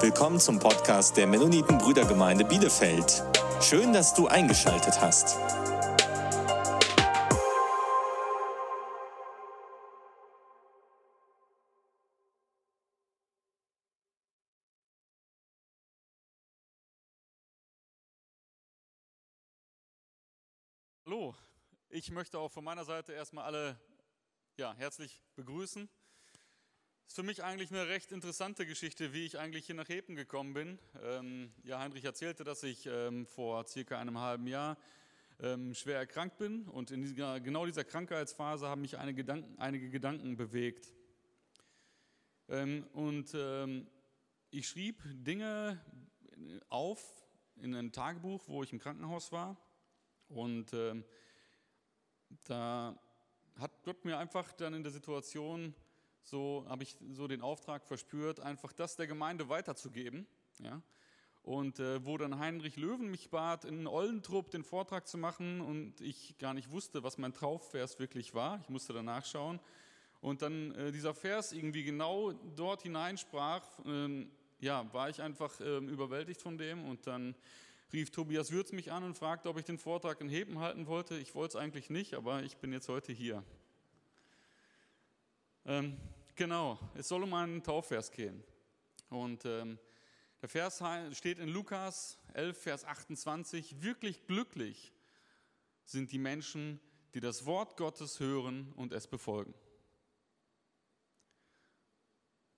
Willkommen zum Podcast der Mennoniten Brüdergemeinde Bielefeld. Schön, dass du eingeschaltet hast. Hallo, ich möchte auch von meiner Seite erstmal alle ja, herzlich begrüßen. Ist für mich eigentlich eine recht interessante Geschichte, wie ich eigentlich hier nach Hepen gekommen bin. Ähm, ja, Heinrich erzählte, dass ich ähm, vor circa einem halben Jahr ähm, schwer erkrankt bin und in dieser, genau dieser Krankheitsphase haben mich einige Gedanken, einige Gedanken bewegt. Ähm, und ähm, ich schrieb Dinge auf in ein Tagebuch, wo ich im Krankenhaus war und ähm, da hat Gott mir einfach dann in der Situation so habe ich so den Auftrag verspürt, einfach das der Gemeinde weiterzugeben. Ja? Und äh, wo dann Heinrich Löwen mich bat, in Ollentrupp den Vortrag zu machen und ich gar nicht wusste, was mein Traufvers wirklich war. Ich musste danach schauen. Und dann äh, dieser Vers irgendwie genau dort hineinsprach, äh, ja, war ich einfach ähm, überwältigt von dem. Und dann rief Tobias Würz mich an und fragte, ob ich den Vortrag in Heben halten wollte. Ich wollte es eigentlich nicht, aber ich bin jetzt heute hier. Ähm, Genau, es soll um einen Taufvers gehen. Und ähm, der Vers steht in Lukas 11, Vers 28, wirklich glücklich sind die Menschen, die das Wort Gottes hören und es befolgen.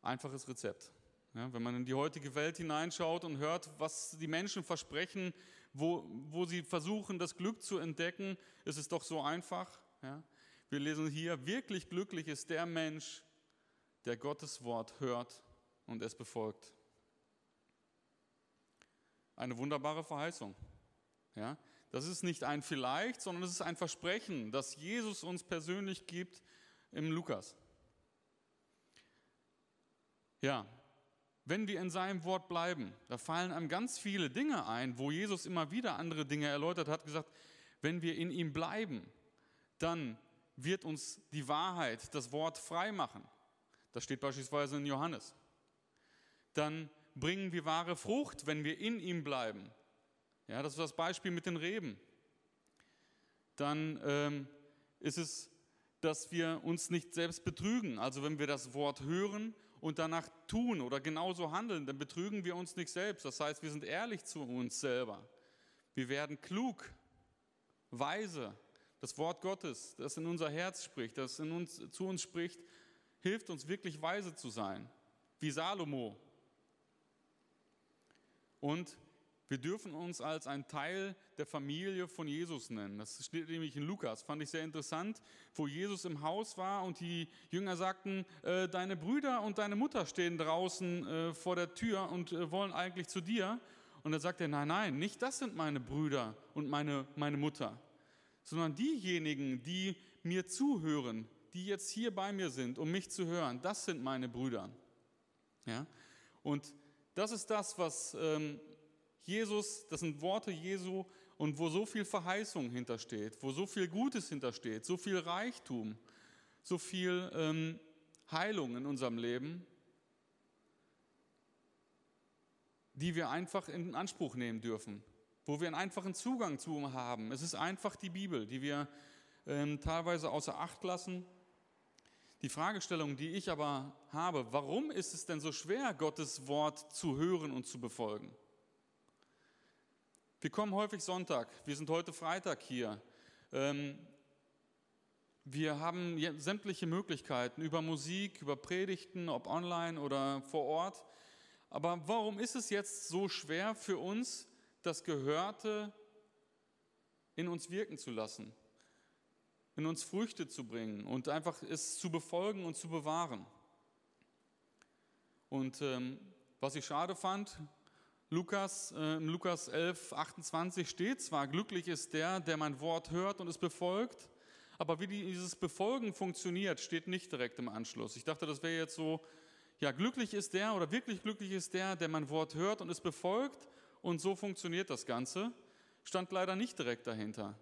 Einfaches Rezept. Ja, wenn man in die heutige Welt hineinschaut und hört, was die Menschen versprechen, wo, wo sie versuchen, das Glück zu entdecken, ist es doch so einfach. Ja. Wir lesen hier, wirklich glücklich ist der Mensch, der Gottes Wort hört und es befolgt. Eine wunderbare Verheißung. Ja, das ist nicht ein Vielleicht, sondern es ist ein Versprechen, das Jesus uns persönlich gibt im Lukas. Ja, wenn wir in seinem Wort bleiben, da fallen einem ganz viele Dinge ein, wo Jesus immer wieder andere Dinge erläutert hat, gesagt, wenn wir in ihm bleiben, dann wird uns die Wahrheit, das Wort frei machen. Das steht beispielsweise in Johannes. Dann bringen wir wahre Frucht, wenn wir in ihm bleiben. Ja, das ist das Beispiel mit den Reben. Dann ähm, ist es, dass wir uns nicht selbst betrügen. Also wenn wir das Wort hören und danach tun oder genauso handeln, dann betrügen wir uns nicht selbst. Das heißt, wir sind ehrlich zu uns selber. Wir werden klug, weise. Das Wort Gottes, das in unser Herz spricht, das in uns, zu uns spricht, hilft uns wirklich weise zu sein, wie Salomo. Und wir dürfen uns als ein Teil der Familie von Jesus nennen. Das steht nämlich in Lukas, fand ich sehr interessant, wo Jesus im Haus war und die Jünger sagten, äh, deine Brüder und deine Mutter stehen draußen äh, vor der Tür und äh, wollen eigentlich zu dir. Und dann sagt er, nein, nein, nicht das sind meine Brüder und meine, meine Mutter, sondern diejenigen, die mir zuhören, die jetzt hier bei mir sind, um mich zu hören, das sind meine Brüder. Ja? Und das ist das, was ähm, Jesus, das sind Worte Jesu und wo so viel Verheißung hintersteht, wo so viel Gutes hintersteht, so viel Reichtum, so viel ähm, Heilung in unserem Leben, die wir einfach in Anspruch nehmen dürfen, wo wir einen einfachen Zugang zu haben. Es ist einfach die Bibel, die wir ähm, teilweise außer Acht lassen die Fragestellung, die ich aber habe, warum ist es denn so schwer, Gottes Wort zu hören und zu befolgen? Wir kommen häufig Sonntag, wir sind heute Freitag hier. Ähm, wir haben sämtliche Möglichkeiten über Musik, über Predigten, ob online oder vor Ort. Aber warum ist es jetzt so schwer für uns, das Gehörte in uns wirken zu lassen? In uns Früchte zu bringen und einfach es zu befolgen und zu bewahren. Und ähm, was ich schade fand, Lukas, äh, Lukas 11, 28 steht zwar, glücklich ist der, der mein Wort hört und es befolgt, aber wie dieses Befolgen funktioniert, steht nicht direkt im Anschluss. Ich dachte, das wäre jetzt so, ja, glücklich ist der oder wirklich glücklich ist der, der mein Wort hört und es befolgt und so funktioniert das Ganze. Stand leider nicht direkt dahinter.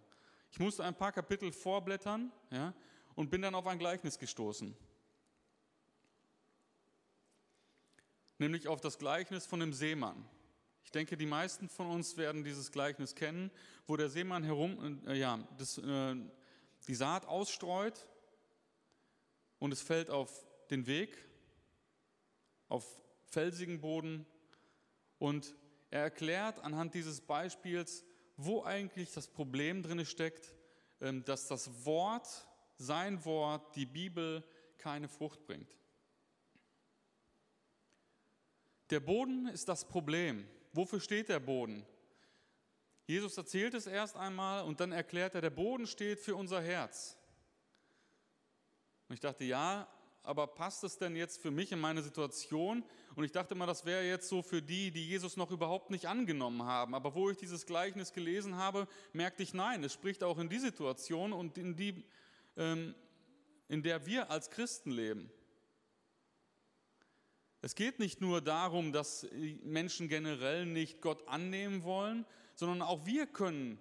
Ich musste ein paar Kapitel vorblättern ja, und bin dann auf ein Gleichnis gestoßen. nämlich auf das Gleichnis von dem Seemann. Ich denke, die meisten von uns werden dieses Gleichnis kennen, wo der Seemann herum, äh, ja, das, äh, die Saat ausstreut und es fällt auf den Weg, auf felsigen Boden und er erklärt anhand dieses Beispiels, wo eigentlich das Problem drin steckt, ähm, dass das Wort, sein Wort, die Bibel keine Frucht bringt. Der Boden ist das Problem. Wofür steht der Boden? Jesus erzählt es erst einmal und dann erklärt er, der Boden steht für unser Herz. Und ich dachte, ja, aber passt es denn jetzt für mich in meine Situation? Und ich dachte mal, das wäre jetzt so für die, die Jesus noch überhaupt nicht angenommen haben. Aber wo ich dieses Gleichnis gelesen habe, merkte ich, nein, es spricht auch in die Situation und in die, ähm, in der wir als Christen leben. Es geht nicht nur darum, dass Menschen generell nicht Gott annehmen wollen, sondern auch wir können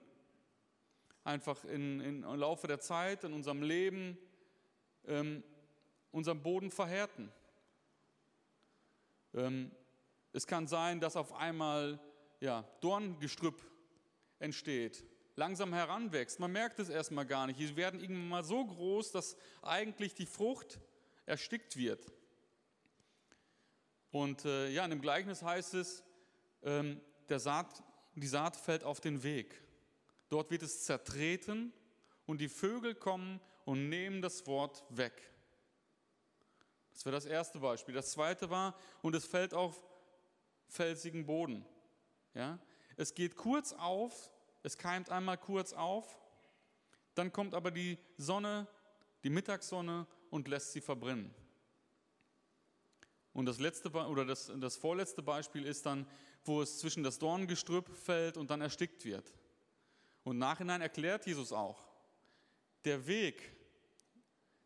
einfach in, in, im Laufe der Zeit, in unserem Leben, ähm, unseren Boden verhärten. Ähm, es kann sein, dass auf einmal ja, Dorngestrüpp entsteht, langsam heranwächst. Man merkt es erstmal gar nicht. Sie werden irgendwann mal so groß, dass eigentlich die Frucht erstickt wird. Und äh, ja, in dem Gleichnis heißt es, ähm, der Saat, die Saat fällt auf den Weg. Dort wird es zertreten und die Vögel kommen und nehmen das Wort weg. Das wäre das erste Beispiel. Das zweite war, und es fällt auf felsigen Boden. Ja? Es geht kurz auf, es keimt einmal kurz auf, dann kommt aber die Sonne, die Mittagssonne und lässt sie verbrennen. Und das letzte oder das, das vorletzte Beispiel ist dann, wo es zwischen das Dorngestrüpp fällt und dann erstickt wird. Und nachhinein erklärt Jesus auch, der Weg,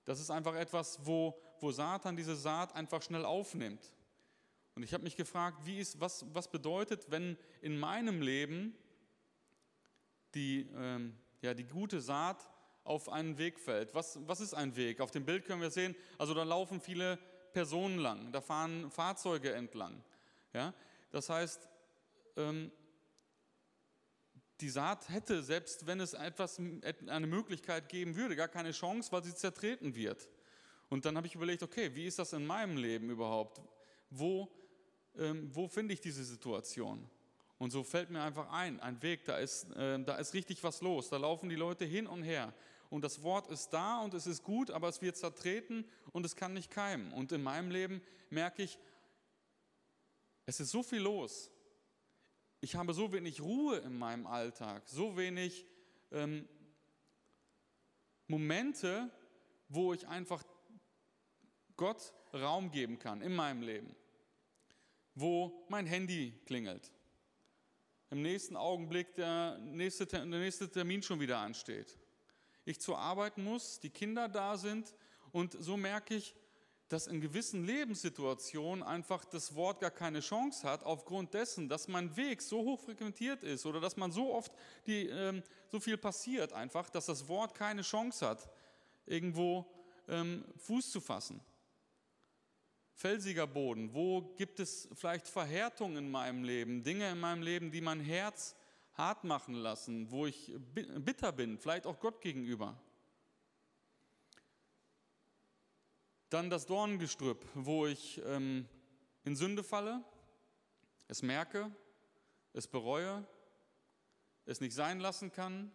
das ist einfach etwas, wo, wo Satan diese Saat einfach schnell aufnimmt. Und ich habe mich gefragt, wie ist, was, was bedeutet, wenn in meinem Leben die, ähm, ja, die gute Saat auf einen Weg fällt. Was, was ist ein Weg? Auf dem Bild können wir sehen, also da laufen viele Personen lang, da fahren Fahrzeuge entlang. Ja? Das heißt, ähm, die Saat hätte, selbst wenn es etwas, eine Möglichkeit geben würde, gar keine Chance, weil sie zertreten wird. Und dann habe ich überlegt, okay, wie ist das in meinem Leben überhaupt? Wo, ähm, wo finde ich diese Situation? Und so fällt mir einfach ein, ein Weg, da ist, äh, da ist richtig was los. Da laufen die Leute hin und her und das Wort ist da und es ist gut, aber es wird zertreten und es kann nicht keimen. Und in meinem Leben merke ich, es ist so viel los. Ich habe so wenig Ruhe in meinem Alltag, so wenig ähm, Momente, wo ich einfach Gott Raum geben kann in meinem Leben, wo mein Handy klingelt, im nächsten Augenblick der nächste, der nächste Termin schon wieder ansteht, ich zur Arbeit muss, die Kinder da sind und so merke ich, dass in gewissen Lebenssituationen einfach das Wort gar keine Chance hat, aufgrund dessen, dass mein Weg so hoch frequentiert ist oder dass man so oft die, ähm, so viel passiert, einfach, dass das Wort keine Chance hat, irgendwo ähm, Fuß zu fassen. Felsiger Boden, wo gibt es vielleicht Verhärtung in meinem Leben, Dinge in meinem Leben, die mein Herz hart machen lassen, wo ich bitter bin, vielleicht auch Gott gegenüber. Dann das Dornengestrüpp, wo ich ähm, in Sünde falle, es merke, es bereue, es nicht sein lassen kann,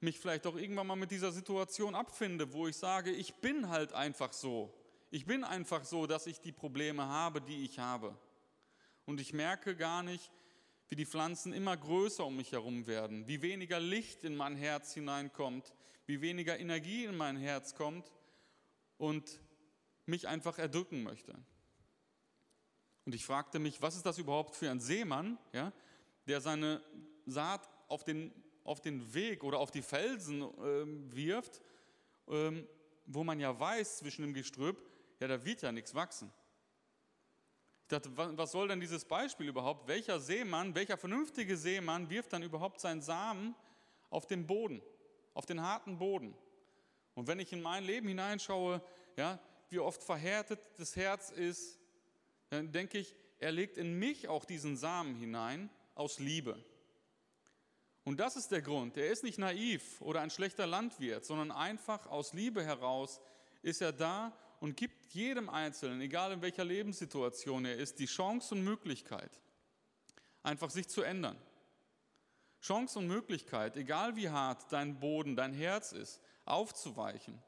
mich vielleicht auch irgendwann mal mit dieser Situation abfinde, wo ich sage, ich bin halt einfach so. Ich bin einfach so, dass ich die Probleme habe, die ich habe. Und ich merke gar nicht, wie die Pflanzen immer größer um mich herum werden, wie weniger Licht in mein Herz hineinkommt, wie weniger Energie in mein Herz kommt und mich einfach erdrücken möchte. Und ich fragte mich, was ist das überhaupt für ein Seemann, ja, der seine Saat auf den, auf den Weg oder auf die Felsen äh, wirft, äh, wo man ja weiß zwischen dem Gestrüpp, ja, da wird ja nichts wachsen. Ich dachte, was soll denn dieses Beispiel überhaupt? Welcher Seemann, welcher vernünftige Seemann wirft dann überhaupt seinen Samen auf den Boden, auf den harten Boden? Und wenn ich in mein Leben hineinschaue, ja, wie oft verhärtet das Herz ist, dann denke ich, er legt in mich auch diesen Samen hinein aus Liebe. Und das ist der Grund. Er ist nicht naiv oder ein schlechter Landwirt, sondern einfach aus Liebe heraus ist er da und gibt jedem Einzelnen, egal in welcher Lebenssituation er ist, die Chance und Möglichkeit, einfach sich zu ändern. Chance und Möglichkeit, egal wie hart dein Boden, dein Herz ist, aufzuweichen.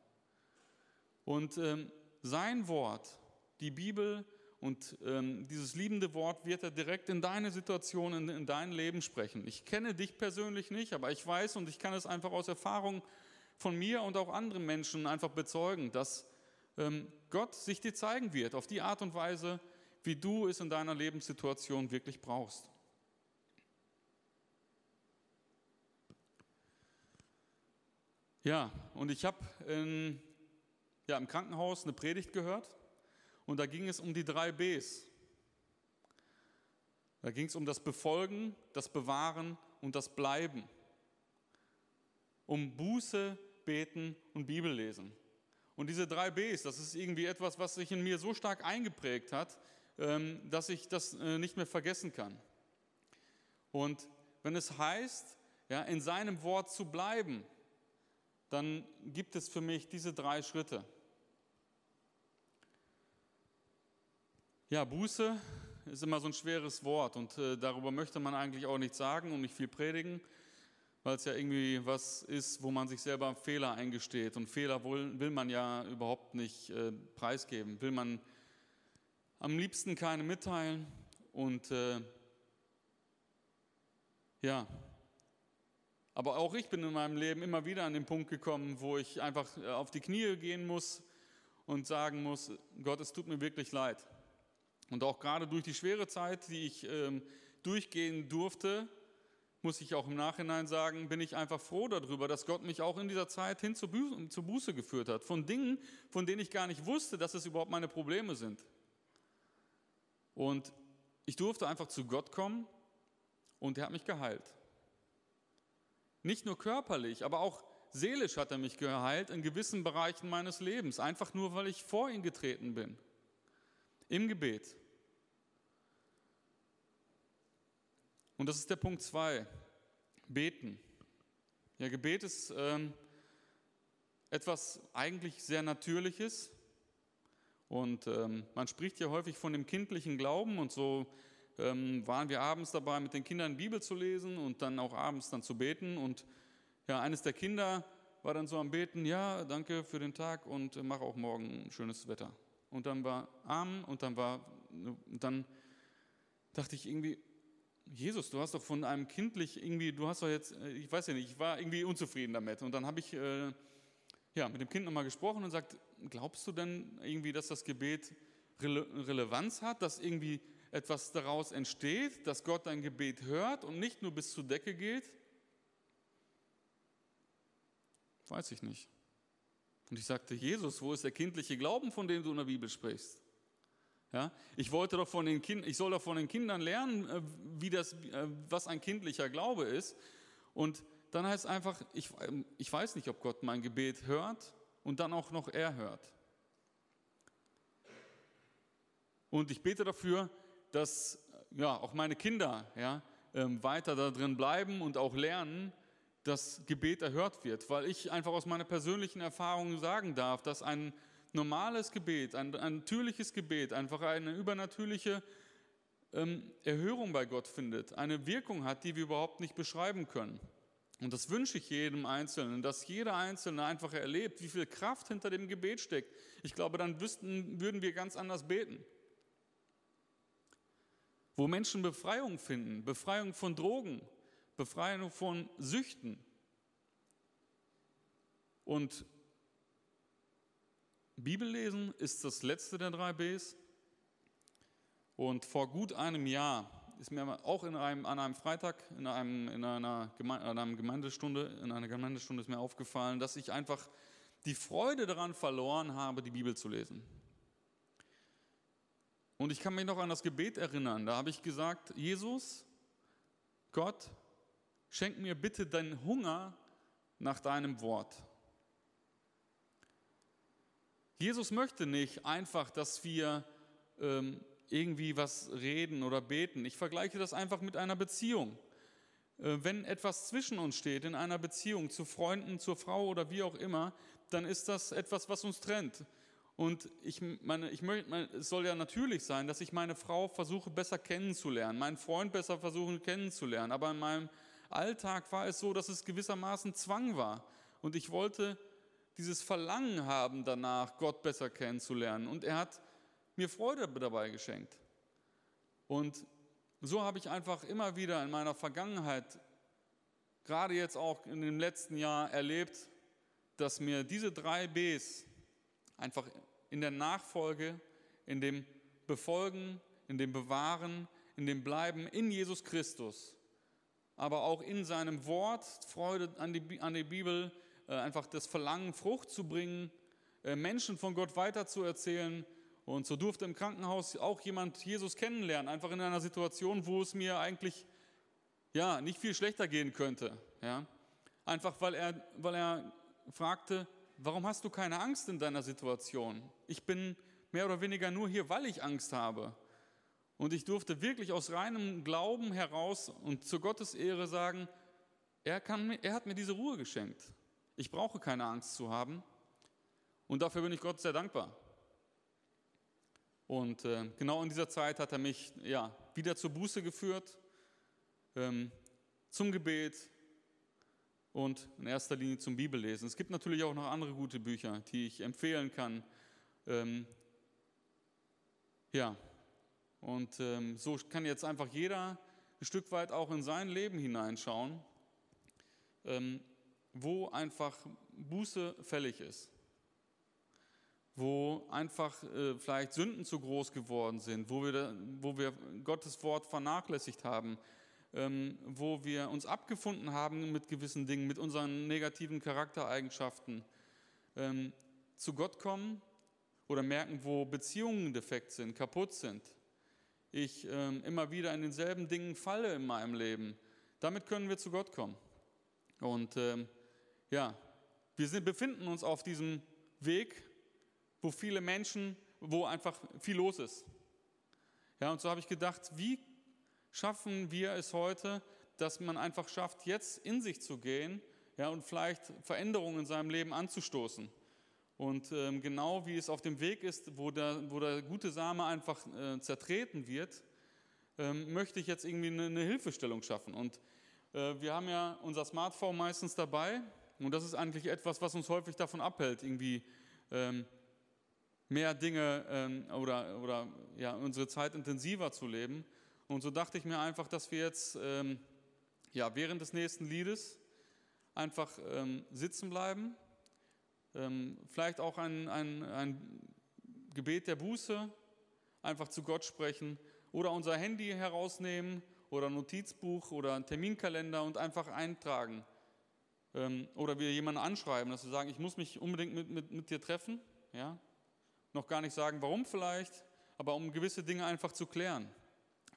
Und ähm, sein Wort, die Bibel und ähm, dieses liebende Wort wird er direkt in deine Situation, in, in dein Leben sprechen. Ich kenne dich persönlich nicht, aber ich weiß und ich kann es einfach aus Erfahrung von mir und auch anderen Menschen einfach bezeugen, dass Gott sich dir zeigen wird, auf die Art und Weise, wie du es in deiner Lebenssituation wirklich brauchst. Ja, und ich habe ja, im Krankenhaus eine Predigt gehört und da ging es um die drei Bs. Da ging es um das Befolgen, das Bewahren und das Bleiben. Um Buße, Beten und Bibellesen. Und diese drei Bs, das ist irgendwie etwas, was sich in mir so stark eingeprägt hat, ähm, dass ich das äh, nicht mehr vergessen kann. Und wenn es heißt, ja, in seinem Wort zu bleiben, dann gibt es für mich diese drei Schritte. Ja, Buße ist immer so ein schweres Wort und äh, darüber möchte man eigentlich auch nichts sagen und nicht viel predigen weil es ja irgendwie was ist, wo man sich selber Fehler eingesteht. Und Fehler will, will man ja überhaupt nicht äh, preisgeben, will man am liebsten keine mitteilen. Und äh, ja, aber auch ich bin in meinem Leben immer wieder an den Punkt gekommen, wo ich einfach äh, auf die Knie gehen muss und sagen muss, Gott, es tut mir wirklich leid. Und auch gerade durch die schwere Zeit, die ich ähm, durchgehen durfte, muss ich auch im Nachhinein sagen, bin ich einfach froh darüber, dass Gott mich auch in dieser Zeit hin zur Buße geführt hat. Von Dingen, von denen ich gar nicht wusste, dass es überhaupt meine Probleme sind. Und ich durfte einfach zu Gott kommen und er hat mich geheilt. Nicht nur körperlich, aber auch seelisch hat er mich geheilt in gewissen Bereichen meines Lebens, einfach nur weil ich vor ihn getreten bin. Im Gebet. Und das ist der Punkt 2, beten. Ja, Gebet ist ähm, etwas eigentlich sehr Natürliches. Und ähm, man spricht ja häufig von dem kindlichen Glauben und so ähm, waren wir abends dabei, mit den Kindern Bibel zu lesen und dann auch abends dann zu beten. Und ja, eines der Kinder war dann so am Beten, ja, danke für den Tag und äh, mach auch morgen schönes Wetter. Und dann war Amen und dann war, und dann dachte ich irgendwie, Jesus, du hast doch von einem kindlich irgendwie, du hast doch jetzt, äh, ich weiß ja nicht, ich war irgendwie unzufrieden damit. Und dann habe ich äh, ja, mit dem Kind nochmal gesprochen und sagt, glaubst du denn irgendwie, dass das Gebet Rele Relevanz hat, dass irgendwie etwas daraus entsteht, dass Gott dein Gebet hört und nicht nur bis zur Decke geht? Weiß ich nicht. Und ich sagte, Jesus, wo ist der kindliche Glauben, von dem du in der Bibel sprichst? Ja, ich wollte doch von den Kindern, ich soll doch von den Kindern lernen, äh, wie das, äh, was ein kindlicher Glaube ist. Und dann heißt es einfach, ich, ähm, ich weiß nicht, ob Gott mein Gebet hört und dann auch noch er hört. Und ich bete dafür, dass ja, auch meine Kinder ja, ähm, weiter da drin bleiben und auch lernen, dass Gebet erhört wird, weil ich einfach aus meiner persönlichen Erfahrung sagen darf, dass ein normales Gebet, ein, ein natürliches Gebet, einfach eine übernatürliche ähm, Erhörung bei Gott findet, eine Wirkung hat, die wir überhaupt nicht beschreiben können. Und das wünsche ich jedem Einzelnen, dass jeder Einzelne einfach erlebt, wie viel Kraft hinter dem Gebet steckt. Ich glaube, dann wüssten, würden wir ganz anders beten. Wo Menschen Befreiung finden, Befreiung von Drogen, Befreiung von Süchten. Und Bibellesen ist das letzte der drei Bs. Und vor gut einem Jahr ist mir auch in einem, an einem Freitag in, einem, in einer Geme in einer Gemeindestunde, in einer Gemeindestunde ist mir aufgefallen, dass ich einfach die Freude daran verloren habe, die Bibel zu lesen. Und ich kann mich noch an das Gebet erinnern. Da habe ich gesagt, Jesus, Gott, schenk mir bitte deinen Hunger nach deinem Wort. Jesus möchte nicht einfach, dass wir ähm, irgendwie was reden oder beten. Ich vergleiche das einfach mit einer Beziehung. Äh, wenn etwas zwischen uns steht in einer Beziehung zu Freunden, zur Frau oder wie auch immer, dann ist das etwas, was uns trennt. Und ich meine, ich möchte, es soll ja natürlich sein, dass ich meine Frau versuche besser kennenzulernen, meinen Freund besser versuche kennenzulernen. Aber in meinem Alltag war es so, dass es gewissermaßen Zwang war. Und ich wollte dieses Verlangen haben danach, Gott besser kennenzulernen. Und er hat mir Freude dabei geschenkt. Und so habe ich einfach immer wieder in meiner Vergangenheit, gerade jetzt auch in dem letzten Jahr, erlebt, dass mir diese drei Bs einfach in der Nachfolge, in dem Befolgen, in dem Bewahren, in dem Bleiben in Jesus Christus, aber auch in seinem Wort, Freude an die, an die Bibel, einfach das Verlangen, Frucht zu bringen, äh, Menschen von Gott weiterzuerzählen. Und so durfte im Krankenhaus auch jemand Jesus kennenlernen, einfach in einer Situation, wo es mir eigentlich ja, nicht viel schlechter gehen könnte. Ja? Einfach weil er, weil er fragte, warum hast du keine Angst in deiner Situation? Ich bin mehr oder weniger nur hier, weil ich Angst habe. Und ich durfte wirklich aus reinem Glauben heraus und zu Gottes Ehre sagen, er, kann, er hat mir diese Ruhe geschenkt. Ich brauche keine Angst zu haben. Und dafür bin ich Gott sehr dankbar. Und äh, genau in dieser Zeit hat er mich ja, wieder zur Buße geführt, ähm, zum Gebet, und in erster Linie zum Bibellesen. Es gibt natürlich auch noch andere gute Bücher, die ich empfehlen kann. Ähm, ja, und ähm, so kann jetzt einfach jeder ein Stück weit auch in sein Leben hineinschauen, ähm, wo einfach Buße fällig ist, wo einfach äh, vielleicht Sünden zu groß geworden sind, wo wir, wo wir Gottes Wort vernachlässigt haben, ähm, wo wir uns abgefunden haben mit gewissen Dingen, mit unseren negativen Charaktereigenschaften, ähm, zu Gott kommen oder merken, wo Beziehungen defekt sind, kaputt sind. Ich ähm, immer wieder in denselben Dingen falle in meinem Leben. Damit können wir zu Gott kommen. Und ja, wir sind, befinden uns auf diesem Weg, wo viele Menschen, wo einfach viel los ist. Ja, und so habe ich gedacht, wie schaffen wir es heute, dass man einfach schafft, jetzt in sich zu gehen ja, und vielleicht Veränderungen in seinem Leben anzustoßen. Und ähm, genau wie es auf dem Weg ist, wo der, wo der gute Same einfach äh, zertreten wird, ähm, möchte ich jetzt irgendwie eine, eine Hilfestellung schaffen. Und äh, wir haben ja unser Smartphone meistens dabei und das ist eigentlich etwas, was uns häufig davon abhält, irgendwie ähm, mehr Dinge ähm, oder, oder ja, unsere Zeit intensiver zu leben. Und so dachte ich mir einfach, dass wir jetzt ähm, ja, während des nächsten Liedes einfach ähm, sitzen bleiben. Ähm, vielleicht auch ein, ein, ein Gebet der Buße, einfach zu Gott sprechen oder unser Handy herausnehmen oder Notizbuch oder ein Terminkalender und einfach eintragen. Ähm, oder wir jemanden anschreiben, dass wir sagen, ich muss mich unbedingt mit, mit, mit dir treffen. Ja? Noch gar nicht sagen, warum vielleicht, aber um gewisse Dinge einfach zu klären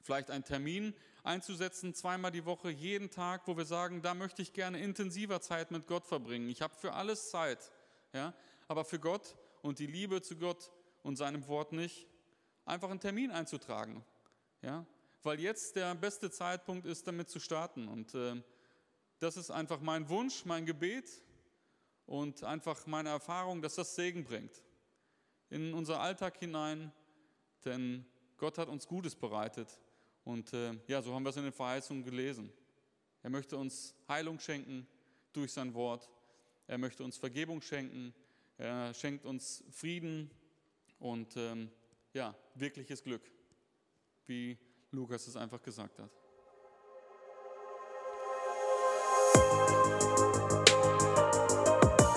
vielleicht einen Termin einzusetzen, zweimal die Woche, jeden Tag, wo wir sagen, da möchte ich gerne intensiver Zeit mit Gott verbringen. Ich habe für alles Zeit, ja, aber für Gott und die Liebe zu Gott und seinem Wort nicht, einfach einen Termin einzutragen, ja, weil jetzt der beste Zeitpunkt ist, damit zu starten. Und äh, das ist einfach mein Wunsch, mein Gebet und einfach meine Erfahrung, dass das Segen bringt in unser Alltag hinein, denn Gott hat uns Gutes bereitet. Und äh, ja, so haben wir es in den Verheißungen gelesen. Er möchte uns Heilung schenken durch sein Wort. Er möchte uns Vergebung schenken. Er schenkt uns Frieden und ähm, ja, wirkliches Glück, wie Lukas es einfach gesagt hat.